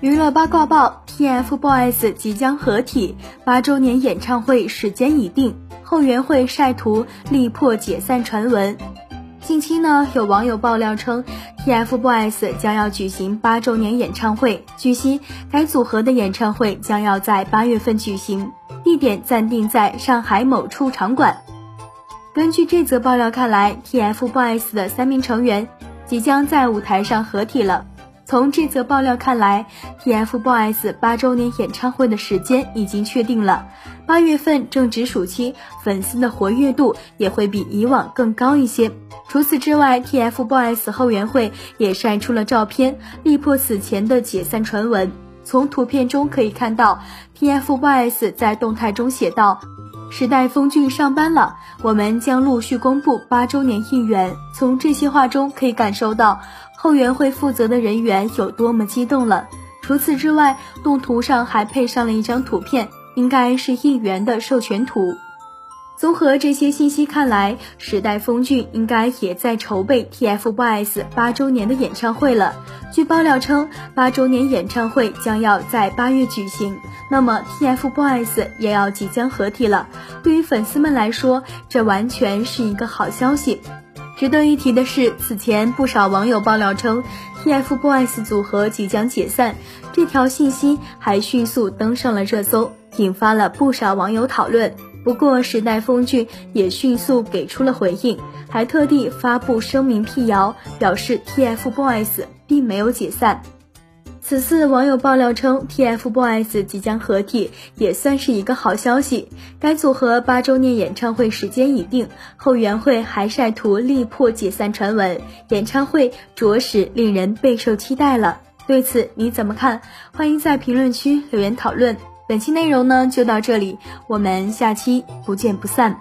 娱乐八卦报：TFBOYS 即将合体，八周年演唱会时间已定，后援会晒图力破解散传闻。近期呢，有网友爆料称，TFBOYS 将要举行八周年演唱会。据悉，该组合的演唱会将要在八月份举行，地点暂定在上海某处场馆。根据这则爆料看来，TFBOYS 的三名成员即将在舞台上合体了。从这则爆料看来，TFBOYS 八周年演唱会的时间已经确定了。八月份正值暑期，粉丝的活跃度也会比以往更高一些。除此之外，TFBOYS 后援会也晒出了照片，力破此前的解散传闻。从图片中可以看到，TFBOYS 在动态中写道：“时代峰峻上班了，我们将陆续公布八周年应援。”从这些话中可以感受到。后援会负责的人员有多么激动了。除此之外，动图上还配上了一张图片，应该是应援的授权图。综合这些信息看来，时代峰峻应该也在筹备 TFBOYS 八周年的演唱会了。据爆料称，八周年演唱会将要在八月举行，那么 TFBOYS 也要即将合体了。对于粉丝们来说，这完全是一个好消息。值得一提的是，此前不少网友爆料称 TFBOYS 组合即将解散，这条信息还迅速登上了热搜，引发了不少网友讨论。不过，时代峰峻也迅速给出了回应，还特地发布声明辟谣，表示 TFBOYS 并没有解散。此次网友爆料称，TFBOYS 即将合体，也算是一个好消息。该组合八周年演唱会时间已定，后援会还晒图力破解散传闻，演唱会着实令人备受期待了。对此你怎么看？欢迎在评论区留言讨论。本期内容呢就到这里，我们下期不见不散。